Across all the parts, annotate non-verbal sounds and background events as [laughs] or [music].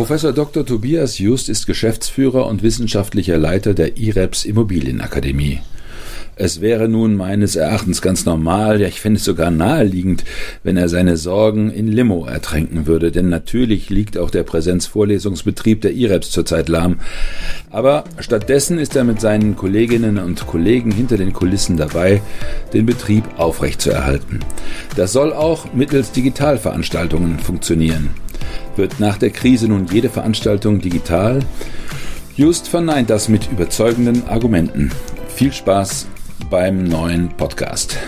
Professor Dr. Tobias Just ist Geschäftsführer und wissenschaftlicher Leiter der IREPS Immobilienakademie. Es wäre nun meines Erachtens ganz normal, ja ich fände es sogar naheliegend, wenn er seine Sorgen in Limo ertränken würde, denn natürlich liegt auch der Präsenzvorlesungsbetrieb der IREPS zurzeit lahm. Aber stattdessen ist er mit seinen Kolleginnen und Kollegen hinter den Kulissen dabei, den Betrieb aufrechtzuerhalten. Das soll auch mittels Digitalveranstaltungen funktionieren. Wird nach der Krise nun jede Veranstaltung digital? Just verneint das mit überzeugenden Argumenten. Viel Spaß beim neuen Podcast.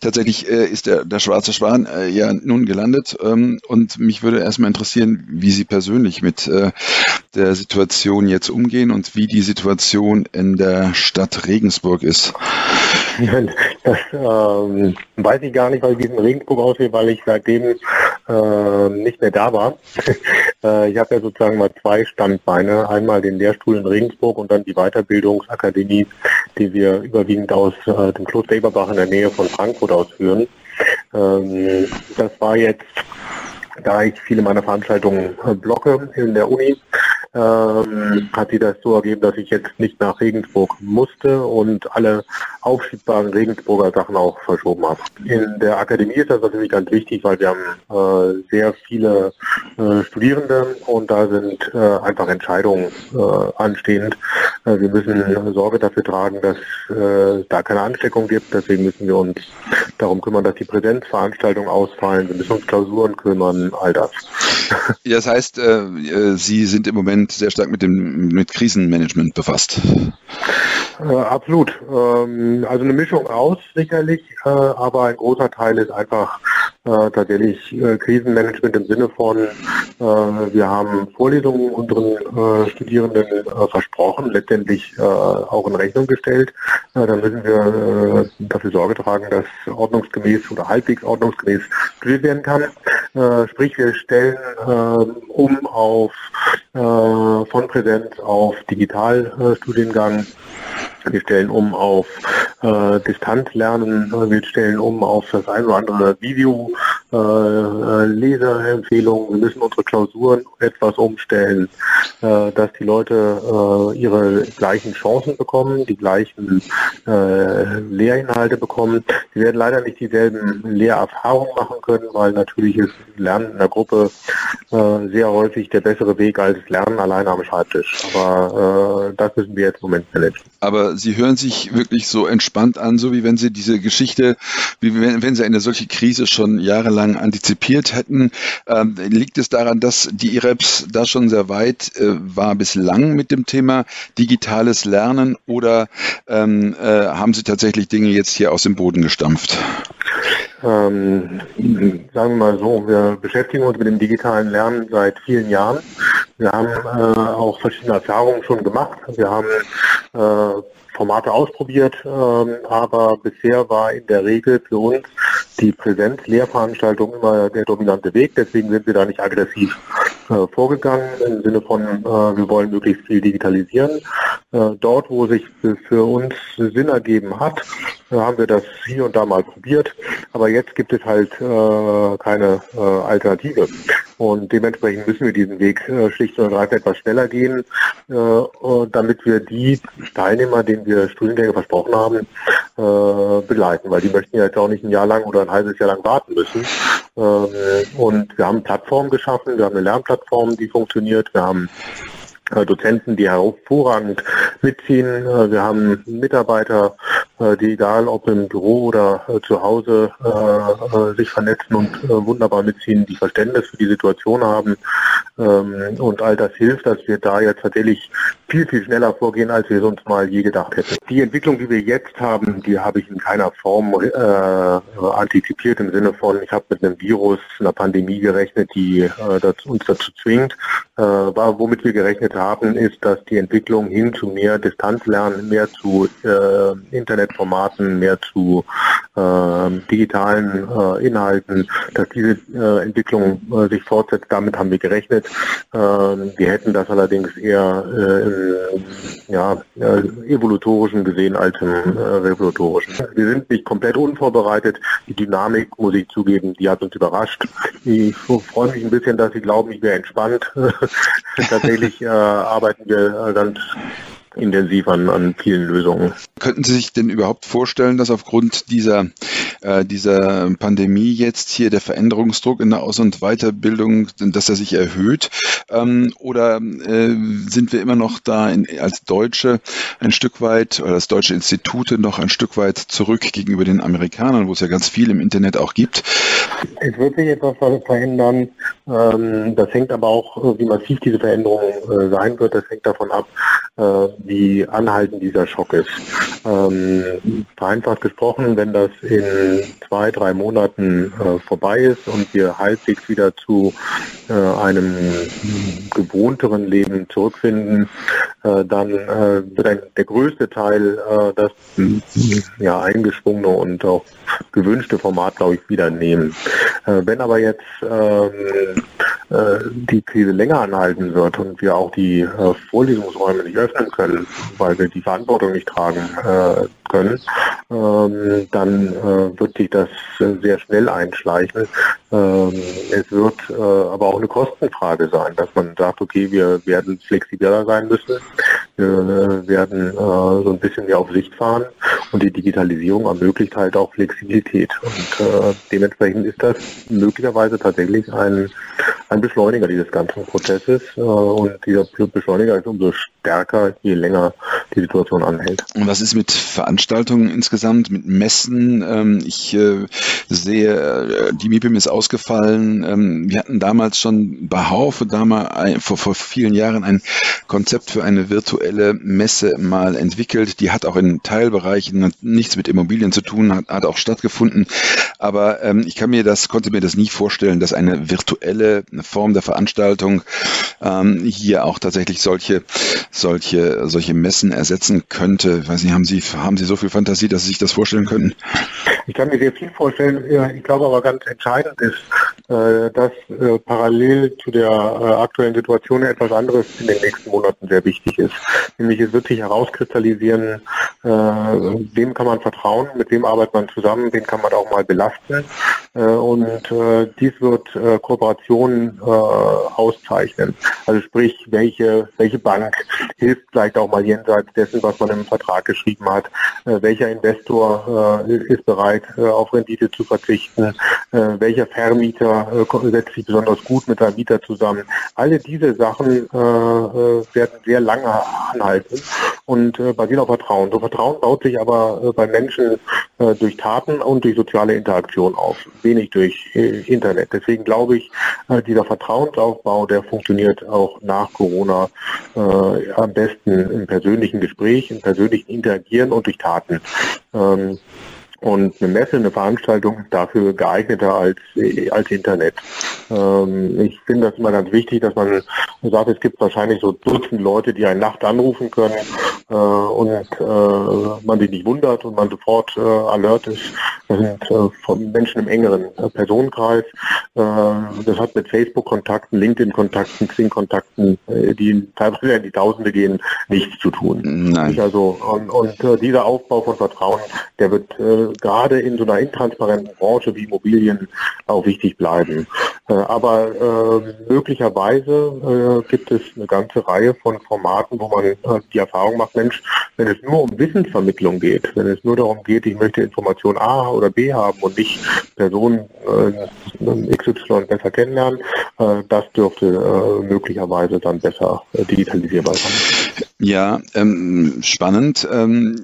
Tatsächlich äh, ist der, der schwarze Schwan äh, ja nun gelandet ähm, und mich würde erstmal interessieren, wie Sie persönlich mit äh, der Situation jetzt umgehen und wie die Situation in der Stadt Regensburg ist. Das ähm, weiß ich gar nicht, weil es in Regensburg aussieht, weil ich seitdem äh, nicht mehr da war. [laughs] äh, ich habe ja sozusagen mal zwei Standbeine. Einmal den Lehrstuhl in Regensburg und dann die Weiterbildungsakademie, die wir überwiegend aus äh, dem Kloster Eberbach in der Nähe von Frankfurt ausführen. Ähm, das war jetzt da ich viele meiner Veranstaltungen äh, blocke in der Uni, ähm, hat sich das so ergeben, dass ich jetzt nicht nach Regensburg musste und alle aufschiebbaren Regensburger Sachen auch verschoben habe. In der Akademie ist das natürlich ganz wichtig, weil wir haben äh, sehr viele äh, Studierende und da sind äh, einfach Entscheidungen äh, anstehend. Äh, wir müssen Sorge dafür tragen, dass äh, da keine Ansteckung gibt. Deswegen müssen wir uns darum kümmern, dass die Präsenzveranstaltungen ausfallen. Wir müssen uns Klausuren kümmern, all das. [laughs] Ja, das heißt, Sie sind im Moment sehr stark mit dem mit Krisenmanagement befasst. Äh, absolut. Ähm, also eine Mischung aus sicherlich, äh, aber ein großer Teil ist einfach äh, tatsächlich äh, Krisenmanagement im Sinne von, äh, wir haben Vorlesungen unseren äh, Studierenden äh, versprochen, letztendlich äh, auch in Rechnung gestellt. Dann müssen wir dafür Sorge tragen, dass ordnungsgemäß oder halbwegs ordnungsgemäß studiert werden kann. Sprich, wir stellen äh, um auf von Präsenz auf Digitalstudiengang. Wir stellen um auf äh, Distanzlernen, wir stellen um auf das ein oder andere Video, äh, äh, Leserempfehlungen, wir müssen unsere Klausuren etwas umstellen, äh, dass die Leute äh, ihre gleichen Chancen bekommen, die gleichen äh, Lehrinhalte bekommen. Sie werden leider nicht dieselben Lehrerfahrungen machen können, weil natürlich ist Lernen in der Gruppe äh, sehr häufig der bessere Weg als Lernen alleine am Schreibtisch. Aber das müssen wir jetzt im Moment managen. Aber Sie hören sich wirklich so entspannt an, so wie wenn Sie diese Geschichte, wie wenn, wenn Sie eine solche Krise schon jahrelang antizipiert hätten. Ähm, liegt es daran, dass die IREPS da schon sehr weit äh, war bislang mit dem Thema digitales Lernen oder ähm, äh, haben Sie tatsächlich Dinge jetzt hier aus dem Boden gestampft? Ähm, sagen wir mal so, wir beschäftigen uns mit dem digitalen Lernen seit vielen Jahren. Wir haben äh, auch verschiedene Erfahrungen schon gemacht. Wir haben äh, Formate ausprobiert, ähm, aber bisher war in der Regel für uns die Präsenzlehrveranstaltung immer der dominante Weg. Deswegen sind wir da nicht aggressiv äh, vorgegangen im Sinne von, äh, wir wollen möglichst viel digitalisieren. Äh, dort, wo sich für uns Sinn ergeben hat, äh, haben wir das hier und da mal probiert. Aber jetzt gibt es halt äh, keine äh, Alternative. Und dementsprechend müssen wir diesen Weg schlicht und ergreifend etwas schneller gehen, damit wir die Teilnehmer, denen wir Studiengänge versprochen haben, begleiten. Weil die möchten ja jetzt auch nicht ein Jahr lang oder ein halbes Jahr lang warten müssen. Ähm, und wir haben Plattformen geschaffen, wir haben eine Lernplattform, die funktioniert, wir haben Dozenten, die hervorragend mitziehen. Äh, wir haben Mitarbeiter äh, die egal ob im Büro oder äh, zu Hause äh, äh, sich vernetzen und äh, wunderbar mitziehen, die Verständnis für die Situation haben. Ähm, und all das hilft, dass wir da jetzt tatsächlich viel, viel schneller vorgehen, als wir sonst mal je gedacht hätten. Die Entwicklung, die wir jetzt haben, die habe ich in keiner Form äh, antizipiert im Sinne von, ich habe mit einem Virus, einer Pandemie gerechnet, die äh, uns dazu zwingt. Äh, womit wir gerechnet haben, ist, dass die Entwicklung hin zu mehr Distanzlernen, mehr zu äh, Internetformaten, mehr zu äh, digitalen äh, Inhalten, dass diese äh, Entwicklung äh, sich fortsetzt. Damit haben wir gerechnet. Ähm, wir hätten das allerdings eher äh, im ja, evolutorischen gesehen als im revolutorischen. Wir sind nicht komplett unvorbereitet. Die Dynamik, muss ich zugeben, die hat uns überrascht. Ich freue mich ein bisschen, dass Sie glauben, ich wäre entspannt. [laughs] Tatsächlich äh, arbeiten wir ganz intensiv an, an vielen Lösungen. Könnten Sie sich denn überhaupt vorstellen, dass aufgrund dieser, äh, dieser Pandemie jetzt hier der Veränderungsdruck in der Aus- und Weiterbildung, dass er sich erhöht? Ähm, oder äh, sind wir immer noch da in, als Deutsche ein Stück weit oder als deutsche Institute noch ein Stück weit zurück gegenüber den Amerikanern, wo es ja ganz viel im Internet auch gibt? Es wird sich etwas verändern. Ähm, das hängt aber auch, wie massiv diese Veränderung äh, sein wird, das hängt davon ab, äh, wie anhaltend dieser Schock ist. Ähm, vereinfacht gesprochen, wenn das in zwei, drei Monaten äh, vorbei ist und wir halbwegs wieder zu äh, einem gewohnteren Leben zurückfinden, äh, dann äh, wird ein, der größte Teil äh, das ja, eingeschwungene und auch gewünschte Format, glaube ich, wieder nehmen. Wenn aber jetzt ähm, äh, die Krise länger anhalten wird und wir auch die äh, Vorlesungsräume nicht öffnen können, weil wir die Verantwortung nicht tragen äh, können, ähm, dann äh, wird sich das sehr schnell einschleichen. Ähm, es wird äh, aber auch eine Kostenfrage sein, dass man sagt, okay, wir werden flexibler sein müssen, wir werden so ein bisschen mehr auf Sicht fahren und die Digitalisierung ermöglicht halt auch Flexibilität. Und dementsprechend ist das möglicherweise tatsächlich ein ein Beschleuniger dieses ganzen Prozesses äh, und dieser Beschleuniger ist umso stärker, je länger die Situation anhält. Und was ist mit Veranstaltungen insgesamt, mit Messen? Ähm, ich äh, sehe, äh, die MIPIM ist ausgefallen. Ähm, wir hatten damals schon bei Haufe damals vor, vor vielen Jahren ein Konzept für eine virtuelle Messe mal entwickelt. Die hat auch in Teilbereichen nichts mit Immobilien zu tun, hat, hat auch stattgefunden. Aber ähm, ich kann mir das, konnte mir das nie vorstellen, dass eine virtuelle Form der Veranstaltung ähm, hier auch tatsächlich solche, solche, solche Messen ersetzen könnte. Ich weiß nicht, haben Sie, haben Sie so viel Fantasie, dass Sie sich das vorstellen könnten? Ich kann mir sehr viel vorstellen. Ich glaube aber ganz entscheidend ist, dass äh, parallel zu der äh, aktuellen Situation etwas anderes in den nächsten Monaten sehr wichtig ist. Nämlich es wird sich herauskristallisieren, wem kann man vertrauen, mit wem arbeitet man zusammen, wen kann man auch mal belasten. Und dies wird Kooperationen auszeichnen. Also sprich, welche, welche Bank hilft vielleicht auch mal jenseits dessen, was man im Vertrag geschrieben hat. Welcher Investor ist bereit, auf Rendite zu verzichten. Welcher Vermieter äh, setzt sich besonders gut mit einem Mieter zusammen. Alle diese Sachen äh, äh, werden sehr lange anhalten und äh, basieren auf Vertrauen. So Vertrauen baut sich aber äh, bei Menschen äh, durch Taten und durch soziale Interaktion auf, wenig durch Internet. Deswegen glaube ich, dieser Vertrauensaufbau, der funktioniert auch nach Corona am besten im persönlichen Gespräch, im persönlichen Interagieren und durch Taten. Ähm, und eine Messe, eine Veranstaltung ist dafür geeigneter als, als Internet. Ähm, ich finde das immer ganz wichtig, dass man sagt, es gibt wahrscheinlich so Dutzend Leute, die eine Nacht anrufen können äh, und äh, man sich nicht wundert und man sofort äh, alert ist. Das sind äh, von Menschen im engeren äh, Personenkreis. Äh, das hat mit Facebook-Kontakten, LinkedIn-Kontakten, Xing-Kontakten, die teilweise in die Tausende gehen, nichts zu tun. Nein. Also, und, und dieser Aufbau von Vertrauen, der wird gerade in so einer intransparenten Branche wie Immobilien auch wichtig bleiben. Äh, aber äh, möglicherweise äh, gibt es eine ganze Reihe von Formaten, wo man äh, die Erfahrung macht, Mensch, wenn es nur um Wissensvermittlung geht, wenn es nur darum geht, ich möchte Information A oder B haben und nicht Person äh, XY besser kennenlernen, äh, das dürfte möglicherweise dann besser digitalisierbar sein. Ja, ähm, spannend. Ähm,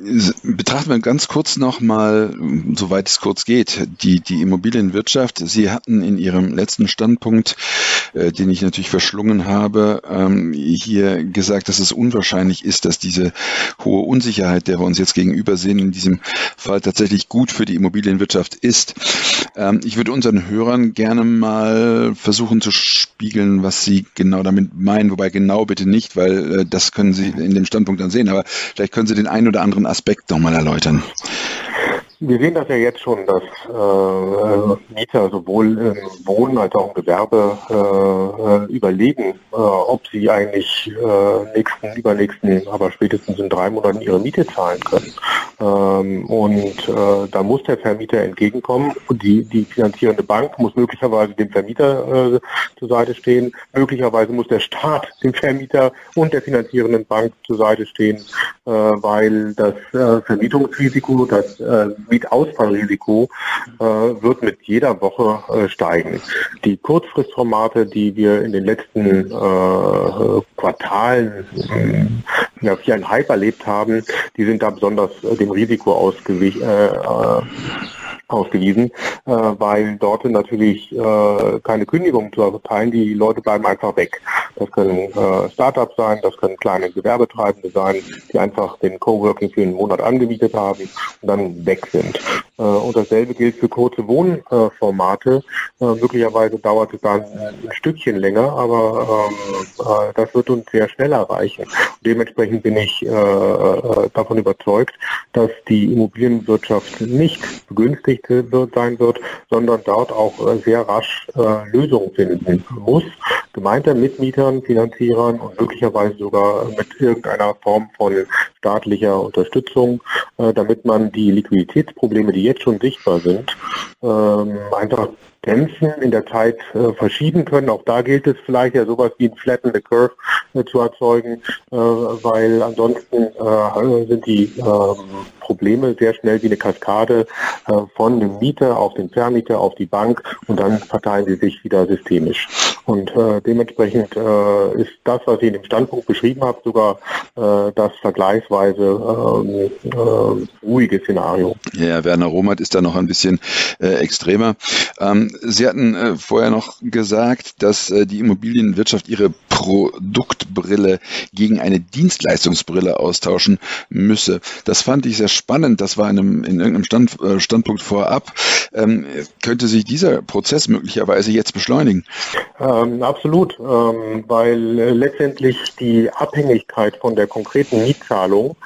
betrachten wir ganz kurz nochmal, soweit es kurz geht, die, die Immobilienwirtschaft. Sie hatten in Ihrem letzten Standpunkt, äh, den ich natürlich verschlungen habe, ähm, hier gesagt, dass es unwahrscheinlich ist, dass diese hohe Unsicherheit, der wir uns jetzt gegenüber sehen, in diesem Fall tatsächlich gut für die Immobilienwirtschaft ist. Ähm, ich würde unseren Hörern gerne mal versuchen zu spiegeln, was Sie genau damit meinen, wobei genau bitte nicht, weil äh, das können Sie in dem Standpunkt dann sehen. Aber vielleicht können Sie den einen oder anderen Aspekt nochmal erläutern. Wir sehen das ja jetzt schon, dass äh, Mieter sowohl im Wohnen als auch im Gewerbe äh, überlegen, äh, ob sie eigentlich äh, nächsten, übernächsten, aber spätestens in drei Monaten ihre Miete zahlen können. Ähm, und äh, da muss der Vermieter entgegenkommen und die, die finanzierende Bank muss möglicherweise dem Vermieter äh, zur Seite stehen. Möglicherweise muss der Staat dem Vermieter und der finanzierenden Bank zur Seite stehen, äh, weil das äh, Vermietungsrisiko, das äh, Mietausfallrisiko äh, wird mit jeder Woche äh, steigen. Die Kurzfristformate, die wir in den letzten äh, Quartalen äh, ja, ein Hype erlebt haben, die sind da besonders äh, dem Risiko ausgewichen. Ausgewiesen, äh, weil dort natürlich äh, keine Kündigungen zu erteilen, die Leute bleiben einfach weg. Das können äh, Startups sein, das können kleine Gewerbetreibende sein, die einfach den Coworking für einen Monat angemietet haben und dann weg sind. Äh, und dasselbe gilt für kurze Wohnformate. Äh, möglicherweise dauert es dann ein Stückchen länger, aber ähm, äh, das wird uns sehr schnell erreichen. Dementsprechend bin ich davon überzeugt, dass die Immobilienwirtschaft nicht begünstigt sein wird, sondern dort auch sehr rasch Lösungen finden muss, gemeinsam mit Mietern, Finanzierern und möglicherweise sogar mit irgendeiner Form von staatlicher Unterstützung, damit man die Liquiditätsprobleme, die jetzt schon sichtbar sind, ähm, einfach Grenzen in der Zeit äh, verschieben können. Auch da gilt es vielleicht ja sowas wie ein Flatten the Curve äh, zu erzeugen, äh, weil ansonsten äh, sind die ähm, Probleme sehr schnell wie eine Kaskade äh, von dem Mieter auf den Vermieter auf die Bank und dann verteilen sie sich wieder systemisch. Und äh, dementsprechend ist das, was ich in dem Standpunkt beschrieben habe, sogar das vergleichsweise ähm, ruhige Szenario. Ja, Werner Romat ist da noch ein bisschen extremer. Ähm, Sie hatten äh, vorher noch gesagt, dass äh, die Immobilienwirtschaft ihre Produktbrille gegen eine Dienstleistungsbrille austauschen müsse. Das fand ich sehr spannend. Das war in, einem, in irgendeinem Stand, äh, Standpunkt vorab. Ähm, könnte sich dieser Prozess möglicherweise jetzt beschleunigen? Ähm, absolut, ähm, weil äh, letztendlich die Abhängigkeit von der konkreten Mietzahlung,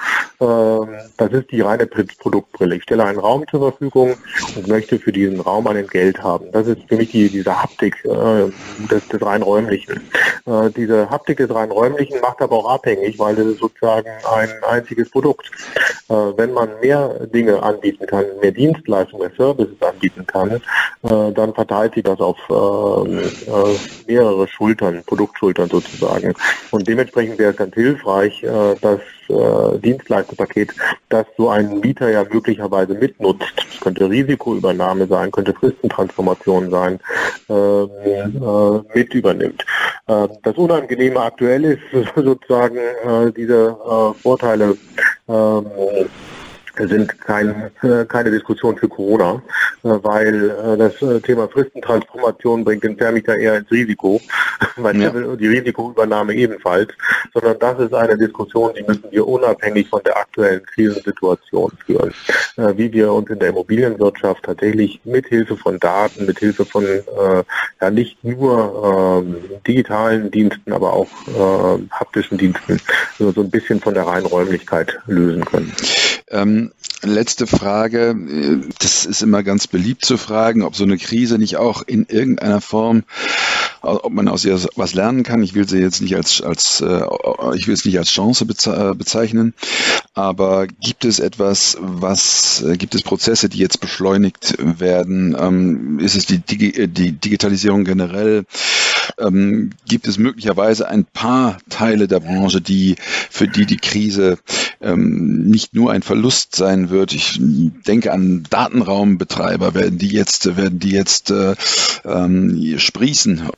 ähm, das ist die reine Produktbrille. Ich stelle einen Raum zur Verfügung und möchte für diesen Raum ein Geld haben. Das ist für mich die, diese Haptik äh, des, des rein räumlichen. Äh, diese Haptik des rein räumlichen macht aber auch abhängig, weil es ist sozusagen ein einziges Produkt. Äh, wenn man mehr Dinge anbieten kann, mehr Dienstleistungen, mehr Services anbieten kann, äh, dann verteilt sich das auf ähm, äh, mehrere Schultern, Produktschultern sozusagen. Und dementsprechend wäre es ganz hilfreich, äh, dass äh, Dienstleisterpaket, das so ein Mieter ja möglicherweise mitnutzt. Das könnte Risikoübernahme sein, könnte Fristentransformation sein, ähm, äh, mit übernimmt. Äh, das Unangenehme aktuell ist [laughs] sozusagen äh, diese äh, Vorteile ähm, sind kein, äh, keine Diskussion für Corona, äh, weil äh, das Thema Fristentransformation bringt den Vermieter eher ins Risiko, [laughs] weil ja. die Risikoübernahme ebenfalls, sondern das ist eine Diskussion, die müssen wir unabhängig von der aktuellen Krisensituation führen, wie wir uns in der Immobilienwirtschaft tatsächlich mit Hilfe von Daten, mit Hilfe von ja nicht nur ähm, digitalen Diensten, aber auch haptischen Diensten so ein bisschen von der reinen Räumlichkeit lösen können. Ähm, letzte Frage. Das ist immer ganz beliebt zu fragen, ob so eine Krise nicht auch in irgendeiner Form, ob man aus ihr was lernen kann. Ich will sie jetzt nicht als, als äh, ich will es nicht als Chance bezeichnen, aber gibt es etwas, was, äh, gibt es Prozesse, die jetzt beschleunigt werden? Ähm, ist es die, Digi die Digitalisierung generell? Ähm, gibt es möglicherweise ein paar Teile der Branche, die für die die Krise ähm, nicht nur ein Verlust sein wird? Ich denke an Datenraumbetreiber, werden die jetzt werden die jetzt äh, ähm, sprießen?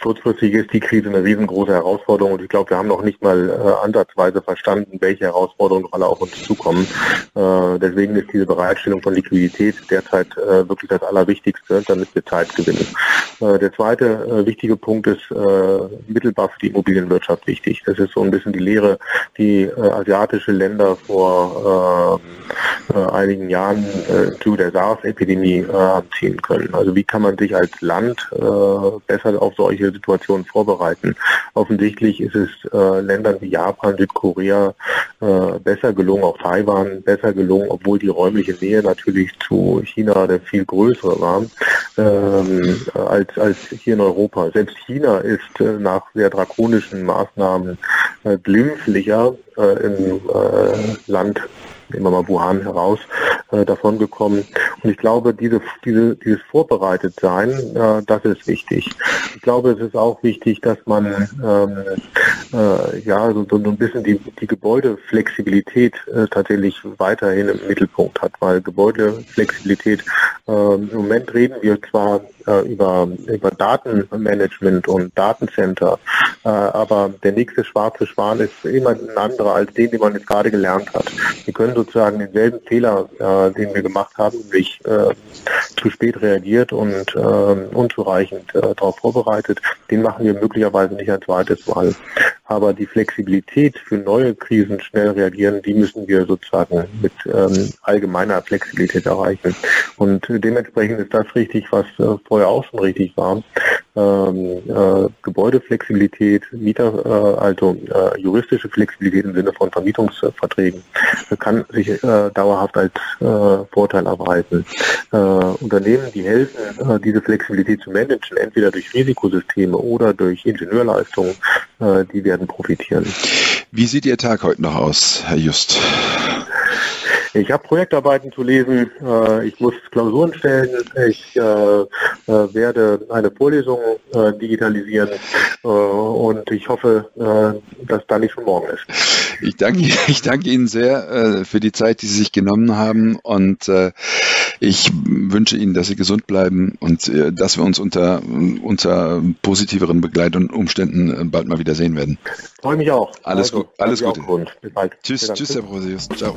Kurzfristig ist die Krise eine riesengroße Herausforderung und ich glaube, wir haben noch nicht mal äh, ansatzweise verstanden, welche Herausforderungen alle auf uns zukommen. Äh, deswegen ist diese Bereitstellung von Liquidität derzeit äh, wirklich das Allerwichtigste, damit wir Zeit gewinnen. Äh, der zweite äh, wichtige Punkt ist äh, mittelbar für die Immobilienwirtschaft wichtig. Das ist so ein bisschen die Lehre, die asiatische Länder vor einigen Jahren zu der SARS-Epidemie haben ziehen können. Also wie kann man sich als Land besser auf solche Situationen vorbereiten? Offensichtlich ist es Ländern wie Japan, Südkorea besser gelungen, auch Taiwan besser gelungen, obwohl die räumliche Nähe natürlich zu China der viel größere war, ähm, als, als hier in Europa. Selbst China ist äh, nach sehr drakonischen Maßnahmen äh, glimpflicher äh, im äh, Land nehmen wir mal Wuhan heraus, äh, davon gekommen. Und ich glaube, diese, diese, dieses Vorbereitetsein, äh, das ist wichtig. Ich glaube, es ist auch wichtig, dass man ähm, äh, ja so, so ein bisschen die, die Gebäudeflexibilität äh, tatsächlich weiterhin im Mittelpunkt hat, weil Gebäudeflexibilität äh, im Moment reden wir zwar äh, über, über Datenmanagement und Datencenter, äh, aber der nächste schwarze Schwan ist immer ein anderer als den, den man jetzt gerade gelernt hat. Wir können sozusagen denselben Fehler, äh, den wir gemacht haben, nämlich äh, zu spät reagiert und äh, unzureichend äh, darauf vorbereitet, den machen wir möglicherweise nicht ein zweites Mal. Aber die Flexibilität für neue Krisen schnell reagieren, die müssen wir sozusagen mit ähm, allgemeiner Flexibilität erreichen. Und dementsprechend ist das richtig, was äh, vorher auch schon richtig war. Ähm, äh, Gebäudeflexibilität, Mieter, äh, also äh, juristische Flexibilität im Sinne von Vermietungsverträgen kann sich äh, dauerhaft als äh, Vorteil erweisen. Äh, Unternehmen, die helfen, diese Flexibilität zu managen, entweder durch Risikosysteme oder durch Ingenieurleistungen, die werden profitieren. Wie sieht Ihr Tag heute noch aus, Herr Just? Ich habe Projektarbeiten zu lesen, äh, ich muss Klausuren stellen, ich äh, äh, werde eine Vorlesung äh, digitalisieren äh, und ich hoffe, dass da nicht schon morgen ist. Ich danke, [laughs] ich danke Ihnen sehr für die Zeit, die Sie sich genommen haben und ich wünsche Ihnen, dass Sie gesund bleiben und dass wir uns unter, unter positiveren Begleitumständen bald mal wieder sehen werden. Freue mich auch. Alles, also, gut, alles Gute. Bis bald. Tschüss, tschüss, Herr Brosius. Ciao.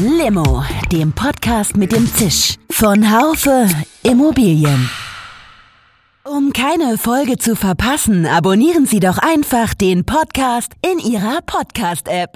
Limo, dem Podcast mit dem Zisch von Haufe Immobilien. Um keine Folge zu verpassen, abonnieren Sie doch einfach den Podcast in Ihrer Podcast-App.